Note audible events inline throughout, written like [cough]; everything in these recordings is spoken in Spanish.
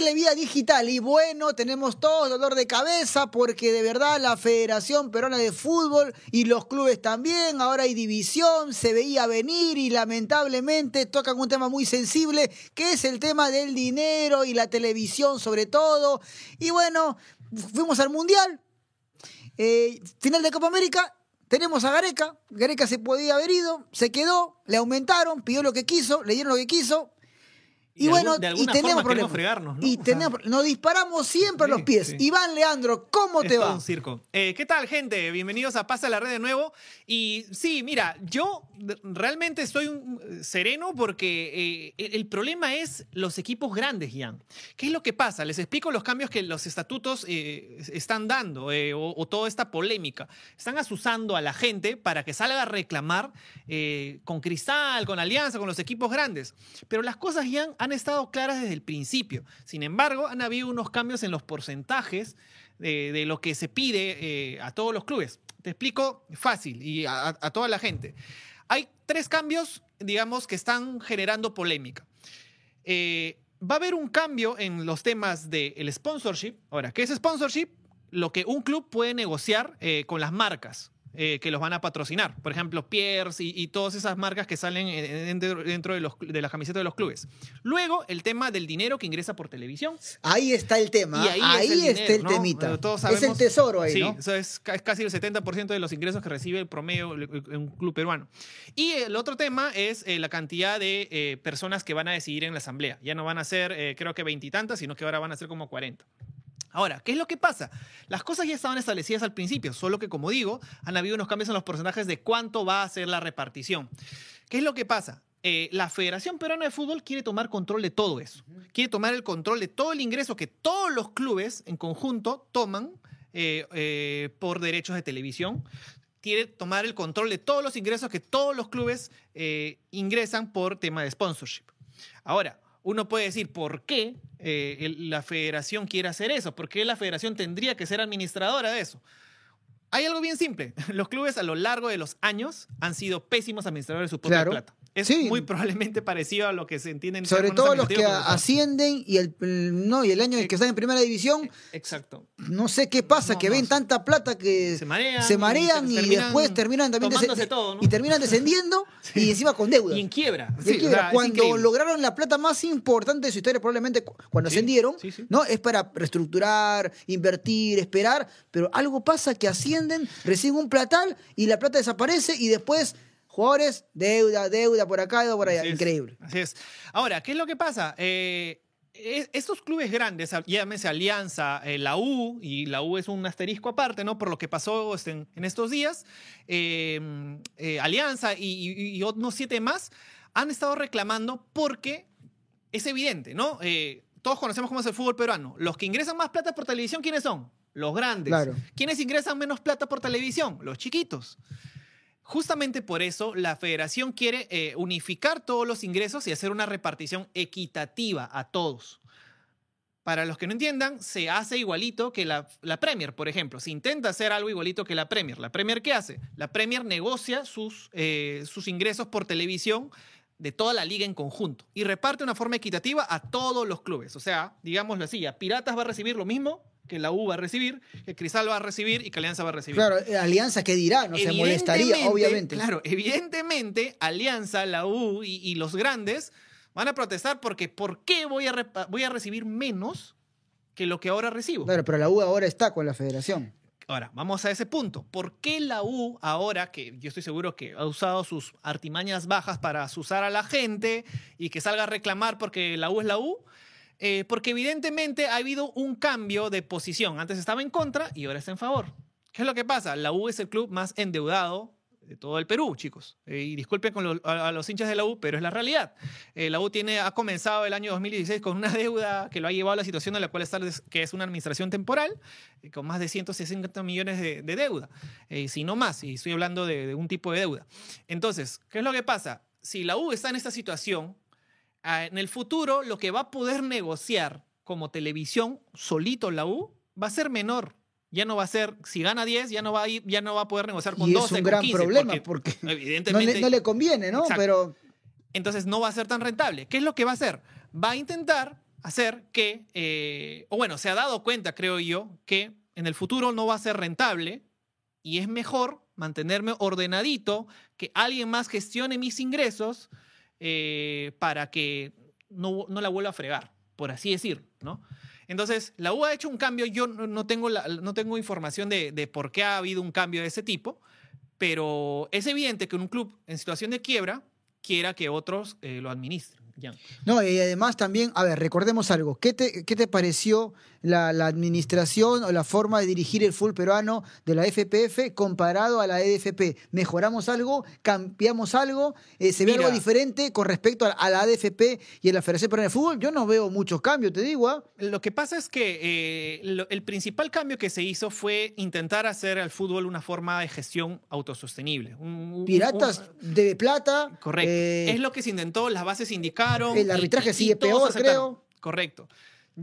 Digital. Y bueno, tenemos todo dolor de cabeza porque de verdad la Federación Peruana de Fútbol y los clubes también, ahora hay división, se veía venir y lamentablemente tocan un tema muy sensible que es el tema del dinero y la televisión sobre todo. Y bueno, fuimos al Mundial, eh, final de Copa América tenemos a Gareca. Gareca se podía haber ido, se quedó, le aumentaron, pidió lo que quiso, le dieron lo que quiso. Y, bueno, y tenemos problemas. Fregarnos, ¿no? Y tenemos, [laughs] nos disparamos siempre a los pies. Iván Leandro, ¿cómo te va? un circo. Eh, ¿Qué tal, gente? Bienvenidos a Pasa la Red de nuevo. Y sí, mira, yo realmente estoy sereno porque eh, el problema es los equipos grandes, Ian. ¿Qué es lo que pasa? Les explico los cambios que los estatutos eh, están dando o, o, toda esta polémica. Están asusando a la gente para que salga a reclamar con Cristal, con Alianza, con los equipos grandes. Pero las cosas, Ian, han estado claras desde el principio. Sin embargo, han habido unos cambios en los porcentajes de, lo que se pide eh, a todos los clubes. Te explico fácil y a, toda la gente. Hay tres cambios, digamos, que están generando polémica. Eh, va a haber un cambio en los temas del sponsorship. Ahora, ¿qué es sponsorship? Lo que un club puede negociar eh, con las marcas. Eh, que los van a patrocinar. Por ejemplo, Pierce y, todas esas marcas que salen dentro, de, los, de la camiseta de los clubes. Luego, el tema del dinero que ingresa por televisión. Ahí está el tema. ahí, está el temita. es el tesoro ahí, sí, eso es, casi el 70% de los ingresos que recibe el promedio en un club peruano. Y el otro tema es eh, la cantidad de eh, personas que van a decidir en la asamblea. Ya no van a ser, creo que veintitantas, sino que ahora van a ser como 40. Ahora, ¿qué es lo que pasa? Las cosas ya estaban establecidas al principio, solo que como digo, han habido unos cambios en los porcentajes de cuánto va a ser la repartición. ¿Qué es lo que pasa? Eh, la Federación Peruana de Fútbol quiere tomar control de todo eso. Quiere tomar el control de todo el ingreso que todos los clubes en conjunto toman eh, eh, por derechos de televisión. Quiere tomar el control de todos los ingresos que todos los clubes ingresan por tema de sponsorship. Ahora, uno puede decir, ¿por qué eh, la federación quiere hacer eso? ¿Por qué la federación tendría que ser administradora de eso? Hay algo bien simple. [laughs] Los clubes a lo largo de los años han sido pésimos administradores de su propia plata. Es muy probablemente parecido a lo que se entiende en Sobre todo los que ascienden y el, no, y el año en que están en primera división. Exacto. No sé qué pasa, que ven tanta plata que se marean, y, después terminan también y terminan descendiendo [laughs] y encima con deuda. Y en quiebra. cuando lograron la plata más importante de su historia, probablemente cuando ascendieron, ¿no? Es para reestructurar, invertir, esperar, pero algo pasa que ascienden, reciben un platal y la plata desaparece y después Jugadores, deuda, deuda por acá, deuda por allá. Increíble. así es. Ahora, ¿qué es lo que pasa? Eh, estos clubes grandes, llámese Alianza, eh, la U, y la U es un asterisco aparte, ¿no? Por lo que pasó este, en, estos días, em, eh, Alianza y, y, unos siete más han estado reclamando porque es evidente, ¿no? todos conocemos cómo es el fútbol peruano. Los que ingresan más plata por televisión, ¿quiénes son? Los grandes. Claro. ¿Quiénes ingresan menos plata por televisión? Los chiquitos. Justamente por eso la federación quiere eh, unificar todos los ingresos y hacer una repartición equitativa a todos. Para los que no entiendan, se hace igualito que la, Premier, por ejemplo. Se intenta hacer algo igualito que la Premier. ¿La Premier qué hace? La Premier negocia sus, eh, sus ingresos por televisión de toda la liga en conjunto y reparte de una forma equitativa a todos los clubes. O sea, digámoslo así, a Piratas va a recibir lo mismo que la U va a recibir, que Cristal va a recibir y que Alianza va a recibir. Claro, eh, Alianza, ¿qué dirá? No se molestaría, obviamente. Claro, evidentemente, Alianza, la U y, los grandes van a protestar porque ¿por qué voy a, voy a recibir menos que lo que ahora recibo? Claro, pero la U ahora está con la federación. Ahora, vamos a ese punto. ¿Por qué la U ahora, que yo estoy seguro que ha usado sus artimañas bajas para asusar a la gente y que salga a reclamar porque la U es la U? Eh, porque evidentemente ha habido un cambio de posición. Antes estaba en contra y ahora está en favor. ¿Qué es lo que pasa? La U es el club más endeudado de todo el Perú, chicos. Eh, y disculpen a, los hinchas de la U, pero es la realidad. Eh, la U tiene, ha comenzado el año 2016 con una deuda que lo ha llevado a la situación en la cual está, que es una administración temporal, con más de 160 millones de, deuda, si no más, y estoy hablando de, de un tipo de deuda. Entonces, ¿qué es lo que pasa? Si la U está en esta situación, en el futuro lo que va a poder negociar como televisión solito la U va a ser menor. Ya no va a ser, si gana 10, ya no va a, ir, ya no va a poder negociar con y 12. Es un gran problema porque, evidentemente, no, le, conviene, ¿no? Pero entonces no va a ser tan rentable. ¿Qué es lo que va a hacer? Va a intentar hacer que, eh, o bueno, se ha dado cuenta, creo yo, que en el futuro no va a ser rentable y es mejor mantenerme ordenadito, que alguien más gestione mis ingresos eh, para que no, no la vuelva a fregar, por así decir, ¿no? Entonces, la U ha hecho un cambio, yo no tengo, la- no tengo información de, de por qué ha habido un cambio de ese tipo, pero es evidente que un club en situación de quiebra quiera que otros eh, lo administren. Jan. No, y además también, a ver, recordemos algo. ¿Qué te, qué te pareció la, la administración o la forma de dirigir el fútbol peruano de la FPF comparado a la EDFP? ¿Mejoramos algo? ¿Cambiamos algo? Eh, ¿Se ve Mira. algo diferente con respecto a, a la ADFP y a la Federación Peruana de Fútbol? Yo no veo muchos cambios, te digo. ¿ah? Lo que pasa es que eh, lo- el principal cambio que se hizo fue intentar hacer al fútbol una forma de gestión autosostenible. Un- Piratas un- de plata. correcto. eh, es lo que se intentó, las bases indicaron. el y- arbitraje y- y sigue peor, aceptaron. creo. Correcto.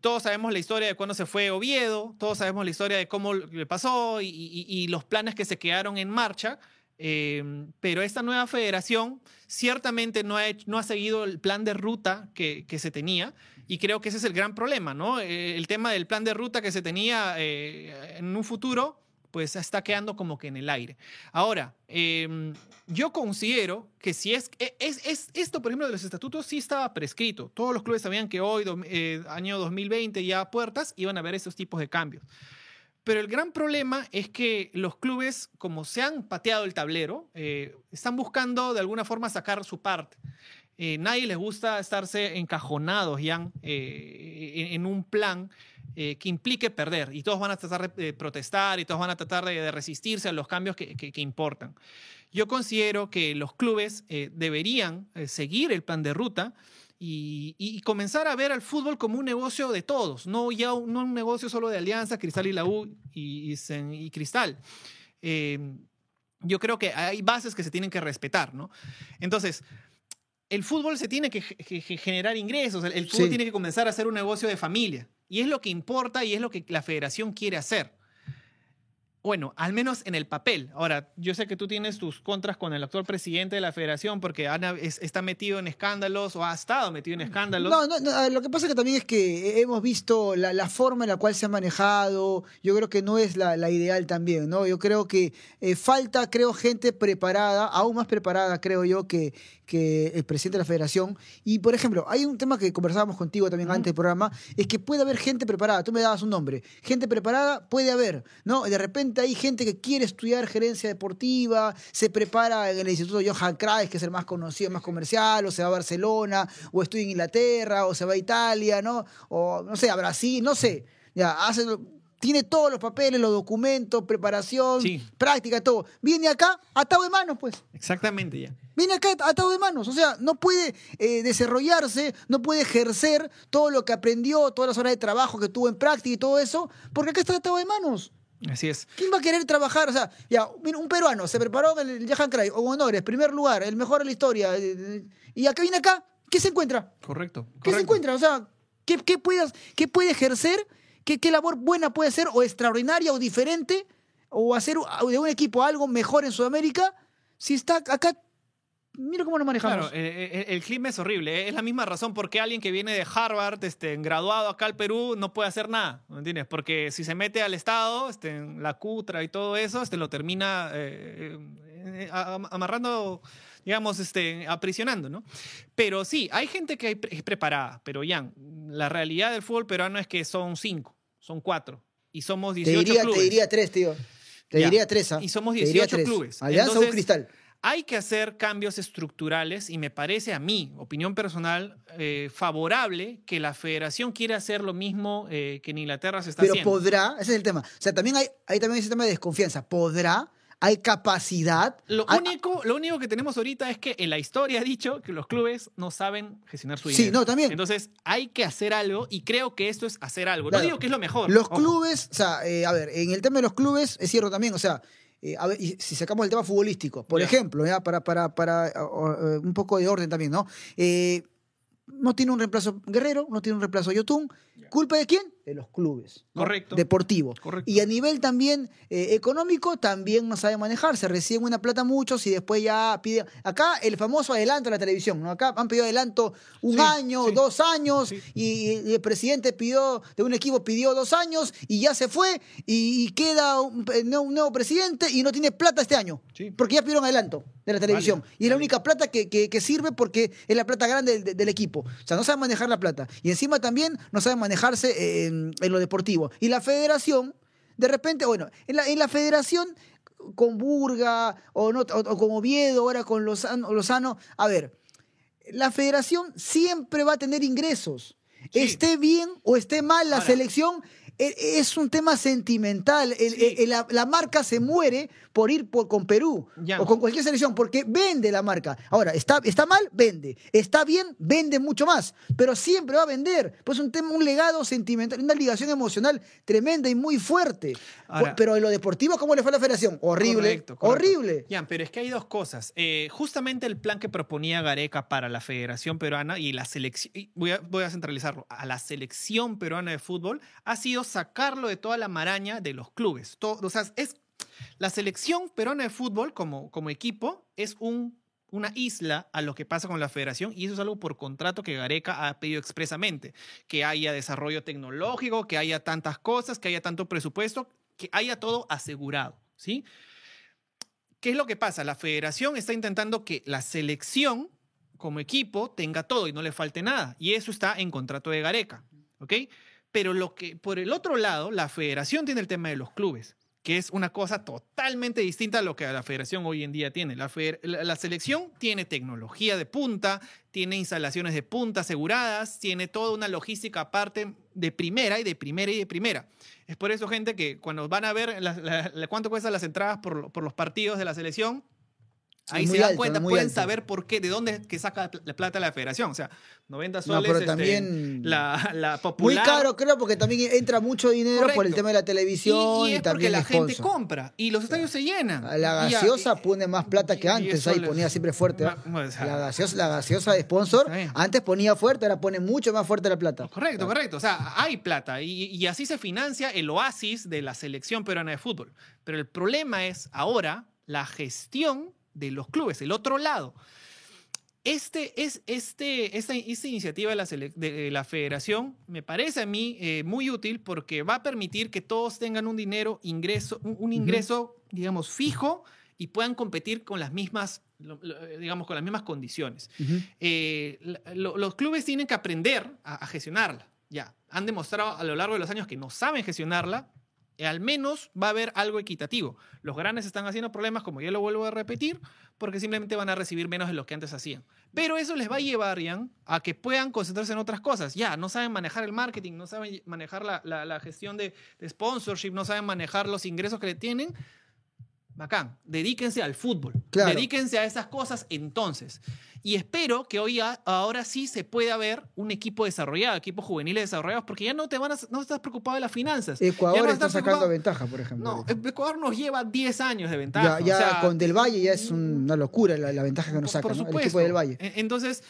Todos sabemos la historia de cuando se fue Oviedo, todos sabemos la historia de cómo le pasó y, y- y los planes que se quedaron en marcha. eh, pero esta nueva federación ciertamente no ha, hecho- no ha seguido el plan de ruta que, que se tenía y creo que ese es el gran problema, ¿no? Eh, el tema del plan de ruta que se tenía eh, en un futuro, pues está quedando como que en el aire. Ahora, eh, yo considero que si es, e, es, es- Esto, por ejemplo, de los estatutos sí estaba prescrito. Todos los clubes sabían que hoy, dom- eh, año 2020, ya a puertas, iban a haber estos tipos de cambios. Pero el gran problema es que los clubes, como se han pateado el tablero, eh, están buscando de alguna forma sacar su parte. Eh, nadie les gusta estarse encajonados ya eh, en, un plan eh, que implique perder. Y todos van a tratar de, protestar y todos van a tratar de, resistirse a los cambios que, que- importan. Yo considero que los clubes eh, deberían seguir el plan de ruta y, y comenzar a ver al fútbol como un negocio de todos, no ya un, no un negocio solo de Alianza, Cristal y la y, y Cristal. Yo creo que hay bases que se tienen que respetar, ¿no? Entonces, el fútbol se tiene que, ge- ge- generar ingresos, el, el fútbol Sí. tiene que comenzar a ser un negocio de familia. Y es lo que importa y es lo que la federación quiere hacer. Bueno, al menos en el papel. Ahora, yo sé que tú tienes tus contras con el actual presidente de la federación porque Ana es- está metido en escándalos o ha estado metido en escándalos. No, no, no, ver, lo que pasa que también es que hemos visto la, la forma en la cual se ha manejado, yo creo que no es la, la ideal también, ¿no? Yo creo que eh, falta, creo, gente preparada, aún más preparada, creo yo, que, que el presidente de la federación. Y, por ejemplo, hay un tema que conversábamos contigo también antes del programa, es que puede haber gente preparada, tú me dabas un nombre, gente preparada puede haber, ¿no? De repente hay gente que quiere estudiar gerencia deportiva, se prepara en el Instituto Johan Cruyff, que es el más conocido, más comercial, o se va a Barcelona, o estudia en Inglaterra, o se va a Italia, ¿no? O, no sé, a Brasil, no sé. Ya, hace, tiene todos los papeles, los documentos, preparación, Sí. práctica, todo. Viene acá atado de manos, pues. Exactamente ya. Viene acá atado de manos, o sea, no puede eh, desarrollarse, no puede ejercer todo lo que aprendió, todas las horas de trabajo que tuvo en práctica y todo eso, porque acá está atado de manos. Así es. ¿Quién va a querer trabajar? O sea, ya, mira, un peruano se preparó en el Cruyff, con honores, primer lugar, el mejor de la historia, eh, eh, y acá viene acá, ¿qué se encuentra? Correcto. ¿Qué se correcto. encuentra? O sea, ¿qué, qué, qué puede ejercer? ¿Qué, ¿Qué labor buena puede hacer? ¿O extraordinaria o diferente? ¿O hacer de un equipo algo mejor en Sudamérica? Si está acá, mira cómo nos manejamos. Claro, eh, eh, el, clima es horrible. ¿eh? Es la misma razón por qué alguien que viene de Harvard, este, graduado acá al Perú, no puede hacer nada. ¿Me entiendes? Porque si se mete al Estado, este, la cutra y todo eso, este, lo termina eh, eh, amarrando, digamos, este, aprisionando, ¿no? Pero sí, hay gente que es preparada. Pero, Jan, la realidad del fútbol peruano es que son cinco, son cuatro. Y somos te 18 diría, clubes. te diría tres, tío. Te Ya. diría tres, ¿ah? Y somos Te diría 18 tres. clubes. Alianza Entonces, un cristal. Hay que hacer cambios estructurales y me parece a mí, opinión personal, eh, favorable que la federación quiera hacer lo mismo eh, que en Inglaterra se está Pero haciendo. podrá, ese es el tema. O sea, también hay, hay también ese tema de desconfianza. ¿Podrá? ¿Hay capacidad? Lo Hay- único, lo único que tenemos ahorita es que en la historia ha dicho que los clubes no saben gestionar su Sí, dinero. no, también. Entonces hay que hacer algo y creo que esto es hacer algo. Claro. No digo que es lo mejor. Los ojo. clubes, o sea, eh, a ver, en el tema de los clubes es cierto también, o sea, eh, a ver, y si sacamos el tema futbolístico, por ejemplo, ya para, para, para eh, un poco de orden también, ¿no? Eh, no tiene un reemplazo Guerrero, no tiene un reemplazo Yotun. ¿Culpa de quién? De los clubes. ¿no? Correcto. Deportivo. Correcto. Y a nivel también eh, económico, también no sabe manejarse. Reciben una plata muchos y después ya piden. Acá el famoso adelanto de la televisión, ¿no? Acá han pedido adelanto un Sí, año, sí. dos años, Sí. y, y el presidente pidió, de un equipo pidió dos años y ya se fue, y, y queda un, un nuevo presidente y no tiene plata este año. Porque ya pidieron adelanto de la televisión. Y es la única plata que, que- que sirve porque es la plata grande del, del equipo. O sea, no saben manejar la plata. Y encima también no saben manejarse en, en lo deportivo. Y la federación, de repente, bueno, en la, en la federación con Burga o, no, o, o con Oviedo, ahora con Lozano, Lozano, a ver, la federación siempre va a tener ingresos. Sí. Esté bien o esté mal la Ahora. selección, es un tema sentimental. El- Sí. el- la, la marca se muere por ir por- con Perú Ya. o con cualquier selección, porque vende la marca. Ahora, está, está mal, vende. Está bien, vende mucho más. Pero siempre va a vender. Pues un tema, un legado sentimental, una ligación emocional tremenda y muy fuerte. Ahora- pero en lo deportivo, ¿cómo le fue a la federación? Horrible. Correcto, correcto. Horrible. Ya, pero es que hay dos cosas. Eh, justamente el plan que proponía Gareca para la Federación Peruana y la selección, voy a, voy a centralizarlo, a la selección peruana de fútbol, ha sido sacarlo de toda la maraña de los clubes. O sea, es, la selección peruana de fútbol como, equipo es un, una isla a lo que pasa con la federación y eso es algo por contrato que Gareca ha pedido expresamente, que haya desarrollo tecnológico, que haya tantas cosas, que haya tanto presupuesto, que haya todo asegurado, ¿sí? ¿Qué es lo que pasa? La federación está intentando que la selección como equipo tenga todo y no le falte nada. Y eso está en contrato de Gareca. ¿Ok? Pero lo que, por el otro lado, la federación tiene el tema de los clubes, que es una cosa totalmente distinta a lo que la federación hoy en día tiene. La, selección tiene tecnología de punta, tiene instalaciones de punta aseguradas, tiene toda una logística aparte de primera y de primera y de primera. Es por eso, gente, que cuando van a ver cuánto cuestan las entradas por los partidos de la selección, ahí se dan alto, cuenta, pueden alto. saber por qué, de dónde que saca la plata la federación. O sea, 90 No, soles pero este, también- la, la Muy popular. caro, creo, porque también entra mucho dinero por el tema de la televisión y, y, y es porque también la gente sponsor. compra y los estadios se llenan. La Y gaseosa y- pone más plata que y antes, ahí ponía siempre fuerte. sea, La gaseosa, la gaseosa de sponsor, antes ponía fuerte, ahora pone mucho más fuerte la plata. Correcto, correcto. O sea, hay plata y, y así se financia el oasis de la selección peruana de fútbol. Pero el problema es ahora la gestión de los clubes, el otro lado. Este, es, este, esta, esta iniciativa de la, de la federación me parece a mí eh, muy útil porque va a permitir que todos tengan un dinero, ingreso, un, un ingreso, digamos, fijo y puedan competir con las mismas, lo- digamos, con las mismas condiciones eh, lo- los clubes tienen que aprender a, a gestionarla. Ya, han demostrado a lo largo de los años que no saben gestionarla. Al menos va a haber algo equitativo. Los grandes están haciendo problemas, como ya lo vuelvo a repetir, porque simplemente van a recibir menos de lo que antes hacían. Pero eso les va a llevar, a que puedan concentrarse en otras cosas. Ya, no saben manejar el marketing, no saben manejar la, gestión de sponsorship, no saben manejar los ingresos que le tienen. Bacán, dedíquense al fútbol. Claro. Dedíquense a esas cosas entonces. Y espero que hoy a- ahora sí se pueda ver un equipo desarrollado, equipos juveniles desarrollados, porque ya no te van a, no estás preocupado de las finanzas. Ecuador no está sacando ventaja, por ejemplo. No. Ecuador nos lleva 10 años de ventaja. ya o ya sea, con Del Valle ya es un- una locura la, la ventaja que nos saca, por ¿no? el supuesto. equipo del Valle. E- Entonces,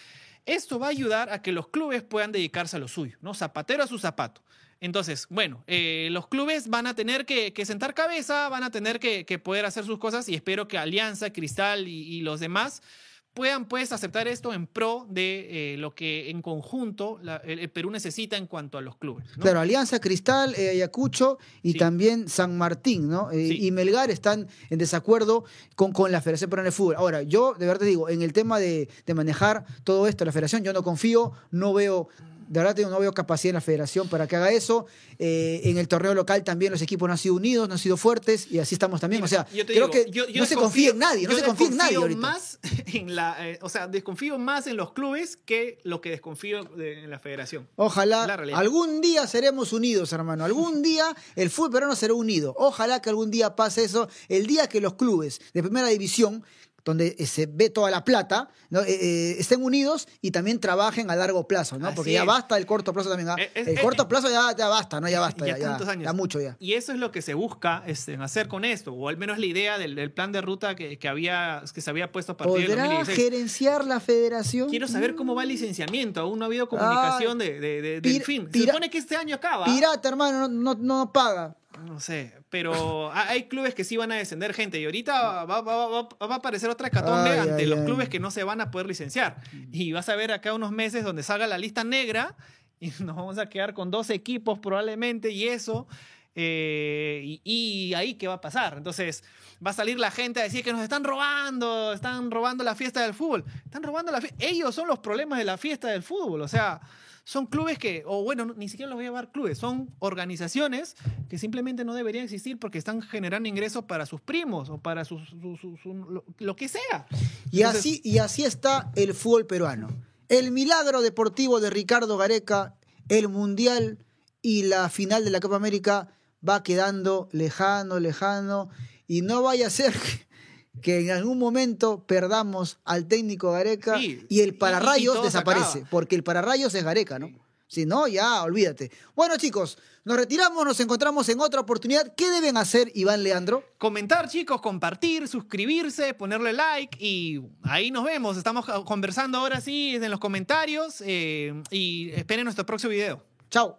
esto va a ayudar a que los clubes puedan dedicarse a lo suyo, ¿no? Zapatero a su zapato. Entonces, bueno, eh, los clubes van a tener que, que sentar cabeza, van a tener que, que poder hacer sus cosas y espero que Alianza, Cristal y, y los demás puedan pues aceptar esto en pro de eh, lo que en conjunto la- el, el Perú necesita en cuanto a los clubes. ¿no? Claro, Alianza Cristal, eh, Ayacucho y Sí. también San Martín, ¿no? Eh, Sí. Y Melgar están en desacuerdo con, con la Federación Peruana de Fútbol. Ahora, yo de verdad te digo, en el tema de, de manejar todo esto, la Federación, yo no confío, no veo. De verdad no veo capacidad en la federación para que haga eso. Eh, en el torneo local también los equipos no han sido unidos, no han sido fuertes y así estamos también. Mira, o sea, yo te creo digo, que yo- yo no se confía en nadie, no se confía en nadie desconfío ahorita. más [laughs] en la, eh, o sea, desconfío más en los clubes que lo que desconfío de- en la federación. Ojalá La algún día seremos unidos, hermano. Algún [laughs] día el fútbol peruano será unido. Ojalá que algún día pase eso. El día que los clubes de primera división donde eh, se ve toda la plata, ¿no? Eh, eh, estén unidos y también trabajen a largo plazo, ¿no? Así Porque ya es. basta el corto plazo también. ¿ah? Eh, es- el corto plazo ya, ya basta, ¿no? Ya basta, Ya ya, ya, tantos años. ya mucho ya. Y eso es lo que se busca este, hacer con esto, o al menos la idea del, del plan de ruta que, que había, que se había puesto a partir del ¿Podrá 2016. gerenciar la federación? Quiero saber cómo va el licenciamiento. Aún no ha habido comunicación de, de- de- del fin. Se supone que este año acaba. Pirata, hermano, no, no, no paga. No sé, pero ha- hay clubes que sí van a descender gente y ahorita va, va- va- va a aparecer otra hecatombe Ay, ante ay, los ay. clubes que no se van a poder licenciar. Y vas a ver acá unos meses donde salga la lista negra y [laughs] nos vamos a quedar con dos equipos probablemente y eso. Eh, y, y ahí qué va a pasar. Entonces va a salir la gente a decir que nos están robando, están robando la fiesta del fútbol. Están robando la fiesta. Ellos son los problemas de la fiesta del fútbol. O sea, son clubes que, o bueno, no- ni siquiera los voy a llamar clubes, son organizaciones que simplemente no deberían existir porque están generando ingresos para sus primos o para sus, su- su- su- lo, lo que sea. Y Entonces, así, y así está el fútbol peruano. El milagro deportivo de Ricardo Gareca, el Mundial y la final de la Copa América va quedando lejano, lejano. Y no vaya a ser [laughs] que, que en algún momento perdamos al técnico Gareca Sí, y el pararrayos desaparece. acaba. Porque el pararrayos es Gareca, ¿no? Si no, ya olvídate. Bueno, chicos, nos retiramos, nos encontramos en otra oportunidad. ¿Qué deben hacer, Iván Leandro? Comentar, chicos, compartir, suscribirse, ponerle like y ahí nos vemos. Estamos conversando ahora sí en los comentarios eh, y esperen nuestro próximo video. Chao.